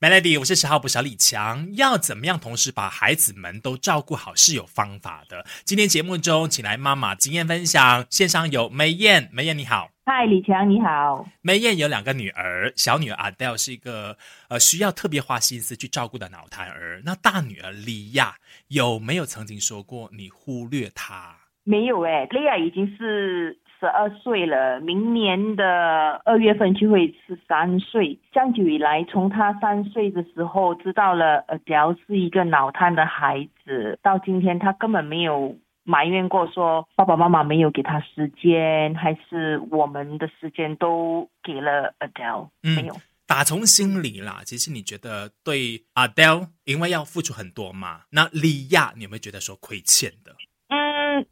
Melody，我是十号补小李强。要怎么样同时把孩子们都照顾好是有方法的。今天节目中请来妈妈经验分享，线上有梅燕，梅燕你好，嗨，李强你好。梅燕有两个女儿，小女儿 Adele 是一个呃需要特别花心思去照顾的脑瘫儿，那大女儿莉亚有没有曾经说过你忽略她？没有诶，莉亚已经是。十二岁了，明年的二月份就会是三岁。长久以来，从他三岁的时候知道了 Adele 是一个脑瘫的孩子，到今天他根本没有埋怨过，说爸爸妈妈没有给他时间，还是我们的时间都给了 Adele，没有。打从心里啦，其实你觉得对 Adele，因为要付出很多嘛，那利亚，你有没有觉得说亏欠的？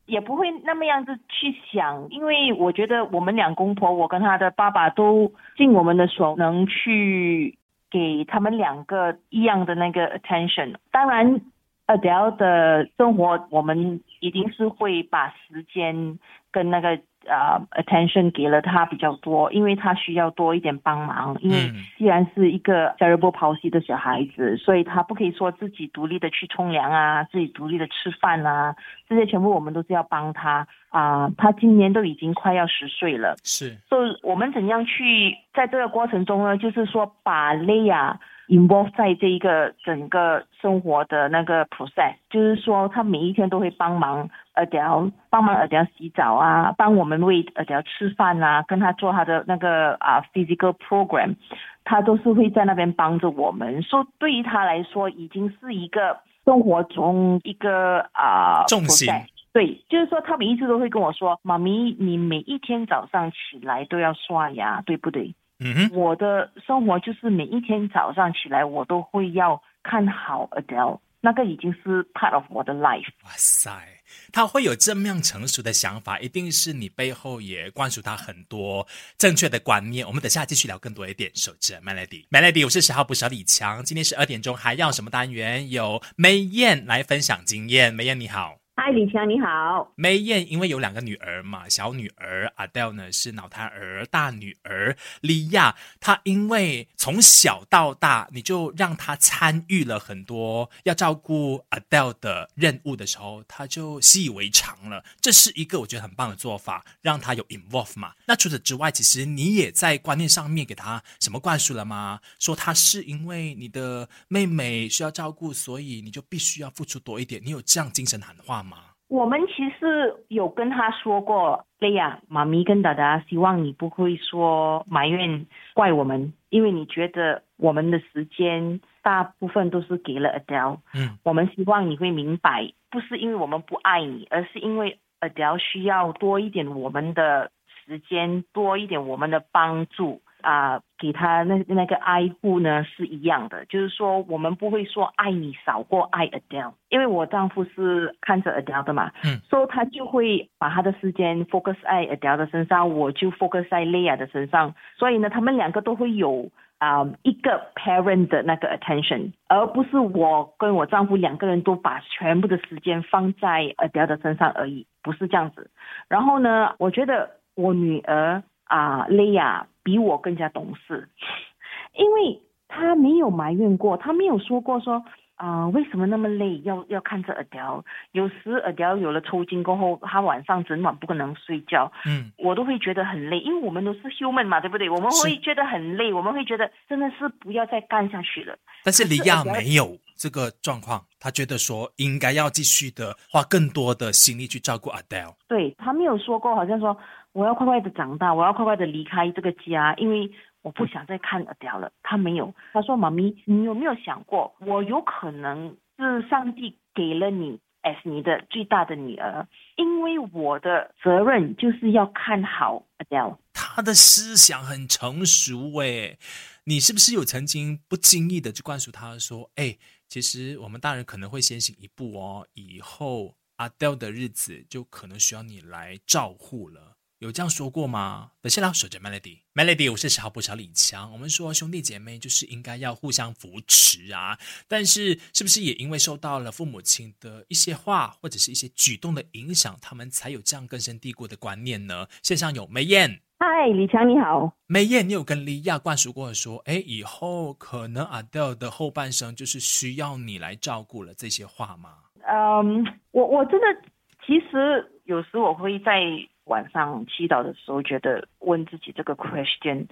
也不会那么样子去想，因为我觉得我们两公婆，我跟他的爸爸都尽我们的所能去给他们两个一样的那个 attention。当然，Adel 的生活我们一定是会把时间跟那个。呃，attention 给了他比较多，因为他需要多一点帮忙。因为既然是一个 cerebral palsy 的小孩子，所以他不可以说自己独立的去冲凉啊，自己独立的吃饭啊，这些全部我们都是要帮他啊。他今年都已经快要十岁了，是。所以我们怎样去在这个过程中呢？就是说把 Leah involve 在这一个整个生活的那个 process，就是说他每一天都会帮忙。呃，等下帮忙，呃，等下洗澡啊，帮我们喂，呃，等下吃饭啊，跟他做他的那个啊 physical program，他都是会在那边帮着我们。说对于他来说，已经是一个生活中一个啊重心。对，就是说他每一次都会跟我说：“妈咪，你每一天早上起来都要刷牙，对不对？”嗯哼。我的生活就是每一天早上起来，我都会要看好 Adele，那个已经是 part of 我的 life。哇塞。他会有这么样成熟的想法，一定是你背后也灌输他很多正确的观念。我们等下继续聊更多一点。守着 Melody，Melody，我是十号不小李强。今天十二点钟还要什么单元？有梅燕来分享经验。梅燕你好。嗨，李强你好。梅燕因为有两个女儿嘛，小女儿 Adele 呢是脑瘫儿，大女儿莉亚，她因为从小到大你就让她参与了很多要照顾 Adele 的任务的时候，她就习以为常了。这是一个我觉得很棒的做法，让她有 involve 嘛。那除此之外，其实你也在观念上面给她什么灌输了吗？说她是因为你的妹妹需要照顾，所以你就必须要付出多一点。你有这样精神喊话吗？我们其实有跟他说过，对呀，妈咪跟达达希望你不会说埋怨怪我们，因为你觉得我们的时间大部分都是给了 Adele，嗯，我们希望你会明白，不是因为我们不爱你，而是因为 Adele 需要多一点我们的时间，多一点我们的帮助。啊，给他那那个爱护呢是一样的，就是说我们不会说爱你少过爱 Adele，因为我丈夫是看着 Adele 的嘛，嗯，所以他就会把他的时间 focus 在 Adele 的身上，我就 focus 在 Leah 的身上，所以呢，他们两个都会有啊一个 parent 的那个 attention，而不是我跟我丈夫两个人都把全部的时间放在 Adele 的身上而已，不是这样子。然后呢，我觉得我女儿啊 Leah。比我更加懂事，因为他没有埋怨过，他没有说过说啊为什么那么累，要要看着耳雕。有时耳雕有了抽筋过后，他晚上整晚不可能睡觉，嗯，我都会觉得很累，因为我们都是 human 嘛，对不对？我们会觉得很累，我们会觉得真的是不要再干下去了。但是李亚没有这个状况，他觉得说应该要继续的花更多的心力去照顾 Adele。对他没有说过，好像说。我要快快的长大，我要快快的离开这个家，因为我不想再看 Adele 了。他没有，他说：“妈咪，你有没有想过，我有可能是上帝给了你 as 你的最大的女儿，因为我的责任就是要看好 Adele。”他的思想很成熟诶，你是不是有曾经不经意的就灌输他说：“哎，其实我们大人可能会先行一步哦，以后 Adele 的日子就可能需要你来照护了。”有这样说过吗？等下来守着 Melody，Melody，我是十号不少李强。我们说兄弟姐妹就是应该要互相扶持啊，但是是不是也因为受到了父母亲的一些话或者是一些举动的影响，他们才有这样根深蒂固的观念呢？线上有梅燕，嗨，李强你好，梅燕，你有跟莉亚灌输过说，哎，以后可能 Adele 的后半生就是需要你来照顾了这些话吗？嗯，我我真的其实有时我会在。晚上祈祷的时候，觉得问自己这个 question：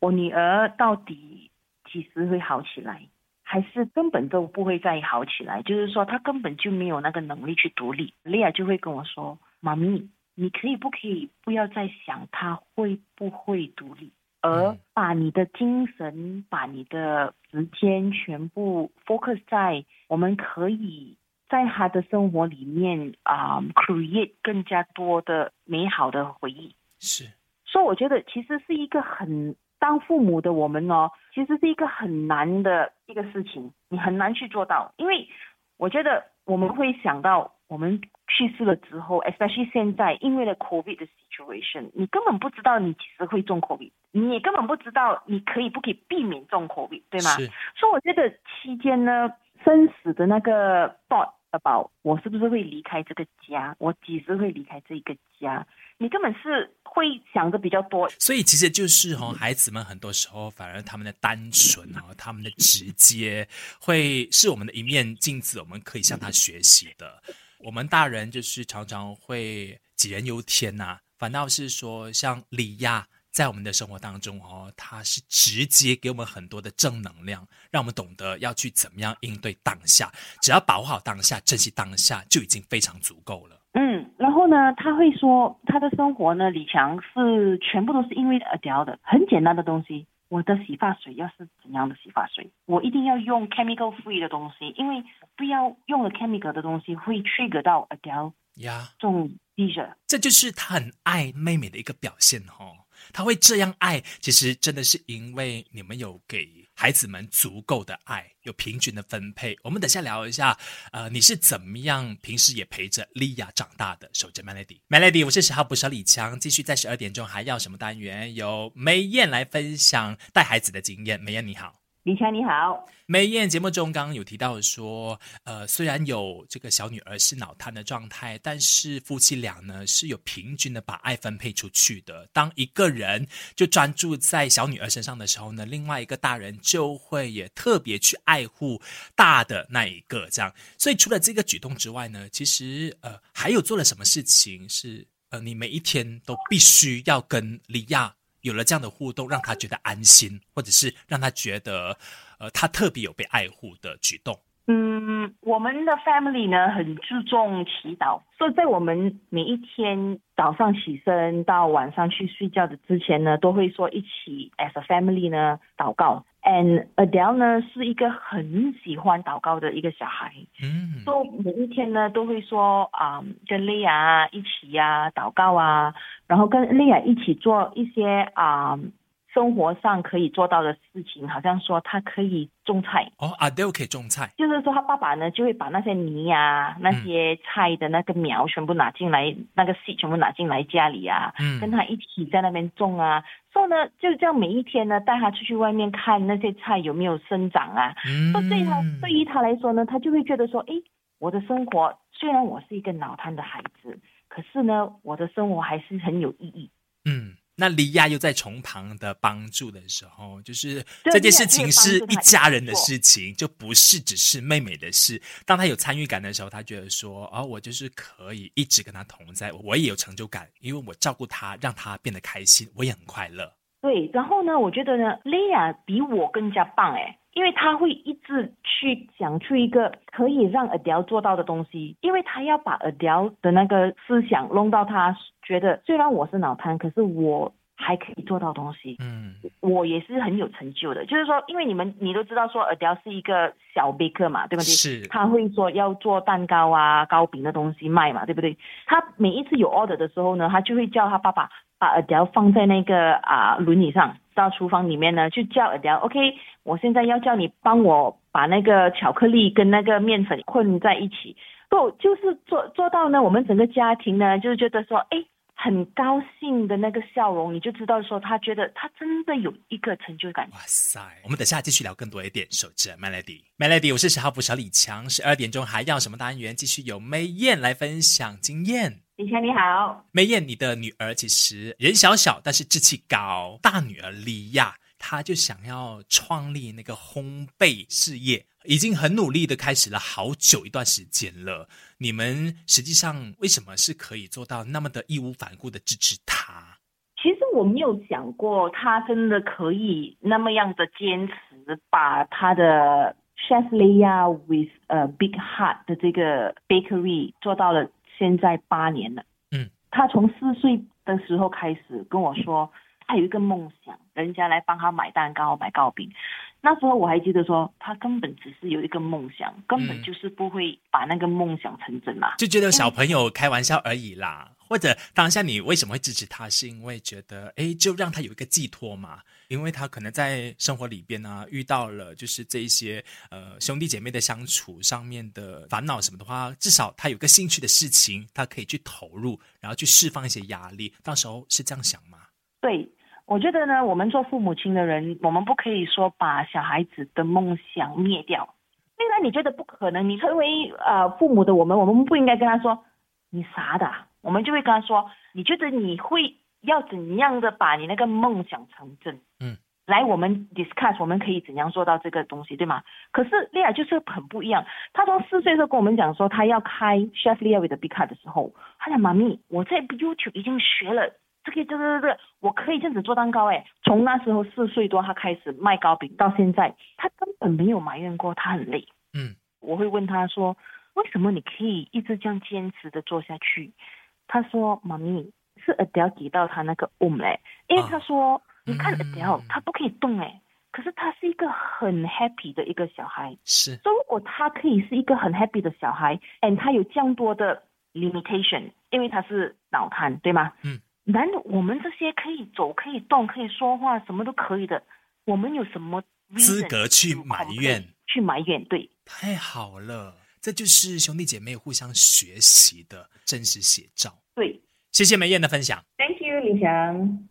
我女儿到底几时会好起来，还是根本都不会再好起来？就是说，她根本就没有那个能力去独立。莉亚就会跟我说：“妈咪，你可以不可以不要再想她会不会独立，而把你的精神、把你的时间全部 focus 在我们可以。”在他的生活里面啊，create 更加多的美好的回忆。是，所以我觉得其实是一个很当父母的我们哦，其实是一个很难的一个事情，你很难去做到。因为我觉得我们会想到，我们去世了之后，especially 现在因为了 COVID 的 situation，你根本不知道你几时会中 COVID，你也根本不知道你可以不可以避免中 COVID，对吗？所以我觉得期间呢，生死的那个 thought。宝，我是不是会离开这个家？我几时会离开这个家？你根本是会想的比较多。所以其实就是哈，孩子们很多时候反而他们的单纯哈，他们的直接，会是我们的一面镜子，我们可以向他学习的。我们大人就是常常会杞人忧天呐，反倒是说像李亚。在我们的生活当中哦，它是直接给我们很多的正能量，让我们懂得要去怎么样应对当下。只要把握好当下，珍惜当下，就已经非常足够了。嗯，然后呢，他会说他的生活呢，李强是全部都是因为 Adele 的，很简单的东西。我的洗发水要是怎样的洗发水，我一定要用 chemical free 的东西，因为不要用了 chemical 的东西会 trigger 到 Adele 呀中 d 热。这就是他很爱妹妹的一个表现哦。他会这样爱，其实真的是因为你们有给孩子们足够的爱，有平均的分配。我们等下聊一下，呃，你是怎么样平时也陪着莉亚长大的？守着 Melody，Melody，我是十号不少李强，继续在十二点钟还要什么单元？由梅燕来分享带孩子的经验。梅燕你好。李强你好，梅燕节目中刚刚有提到说，呃，虽然有这个小女儿是脑瘫的状态，但是夫妻俩呢是有平均的把爱分配出去的。当一个人就专注在小女儿身上的时候呢，另外一个大人就会也特别去爱护大的那一个，这样。所以除了这个举动之外呢，其实呃还有做了什么事情是呃你每一天都必须要跟李亚。有了这样的互动，让他觉得安心，或者是让他觉得，呃，他特别有被爱护的举动。嗯，我们的 family 呢很注重祈祷，所以在我们每一天早上起身到晚上去睡觉的之前呢，都会说一起 as a family 呢祷告。And Adele 呢是一个很喜欢祷告的一个小孩，嗯，所以每一天呢都会说啊，跟莉亚一起呀祷告啊，然后跟莉亚一起做一些啊。生活上可以做到的事情，好像说他可以种菜。哦，阿 Dale 可以种菜，就是说他爸爸呢就会把那些泥呀、那些菜的那个苗全部拿进来，那个 seed 全部拿进来家里啊，嗯，跟他一起在那边种啊，所以呢就这样每一天呢带他出去外面看那些菜有没有生长啊，嗯，对他对于他来说呢，他就会觉得说，哎，我的生活虽然我是一个脑瘫的孩子，可是呢我的生活还是很有意义，嗯。那莉亚又在从旁的帮助的时候，就是这件事情是一家人的事情，就不是只是妹妹的事。当她有参与感的时候，她觉得说：“哦，我就是可以一直跟她同在，我也有成就感，因为我照顾她，让她变得开心，我也很快乐。”对，然后呢，我觉得呢，莉亚比我更加棒哎，因为他会一直去想出一个可以让 Adele 做到的东西，因为他要把 Adele 的那个思想弄到他。觉得虽然我是脑瘫，可是我还可以做到东西。嗯，我也是很有成就的。就是说，因为你们你都知道说，Adele 是一个小 baker 嘛，对不对？是。他会说要做蛋糕啊、糕饼的东西卖嘛，对不对？他每一次有 order 的时候呢，他就会叫他爸爸把 Adele 放在那个啊轮椅上，到厨房里面呢，就叫 Adele，OK，我现在要叫你帮我把那个巧克力跟那个面粉混在一起。不，就是做做到呢，我们整个家庭呢，就是觉得说，哎。很高兴的那个笑容，你就知道说他觉得他真的有一个成就感。哇塞！我们等下继续聊更多一点。守着 Melody，Melody，我是十号补小李强。十二点钟还要什么单元？继续由梅燕来分享经验。李强你好，梅燕，你的女儿其实人小小，但是志气高。大女儿莉亚，她就想要创立那个烘焙事业。已经很努力的开始了好久一段时间了。你们实际上为什么是可以做到那么的义无反顾的支持她？其实我没有想过她真的可以那么样的坚持，把她的 Chef Leia with a Big Heart 的这个 bakery 做到了现在八年了。嗯，他从四岁的时候开始跟我说，他有一个梦想，人家来帮他买蛋糕、买糕饼。那时候我还记得说，他根本只是有一个梦想，根本就是不会把那个梦想成真嘛。就觉得小朋友开玩笑而已啦。或者当下你为什么会支持他？是因为觉得，哎，就让他有一个寄托嘛。因为他可能在生活里边呢，遇到了就是这一些呃兄弟姐妹的相处上面的烦恼什么的话，至少他有个兴趣的事情，他可以去投入，然后去释放一些压力。到时候是这样想吗？对。我觉得呢，我们做父母亲的人，我们不可以说把小孩子的梦想灭掉。虽然你觉得不可能，你成为呃父母的我们，我们不应该跟他说你傻的，我们就会跟他说，你觉得你会要怎样的把你那个梦想成真？嗯，来，我们 discuss，我们可以怎样做到这个东西，对吗？可是丽亚就是很不一样，他从四岁时候跟我们讲说，他要开 Chef Leah with Big Cut 的时候，他讲妈咪，我在 YouTube 已经学了。这个，这个，这个，我可以这样子做蛋糕哎！从那时候四岁多，他开始卖糕饼，到现在，他根本没有埋怨过他很累。嗯，我会问他说：“为什么你可以一直这样坚持的做下去？”他说：“妈咪是 Adele 给到他那个 om 哎，因为他说你看 Adele 他不可以动哎，可是他是一个很 happy 的一个小孩。是，如果他可以是一个很 happy 的小孩，and 他有这样多的 limitation，因为他是脑瘫，对吗？嗯。难道我们这些可以走、可以动、可以说话、什么都可以的，我们有什么资格去埋怨？去埋怨？对，太好了，这就是兄弟姐妹互相学习的真实写照。对，谢谢梅燕的分享。Thank you，李翔。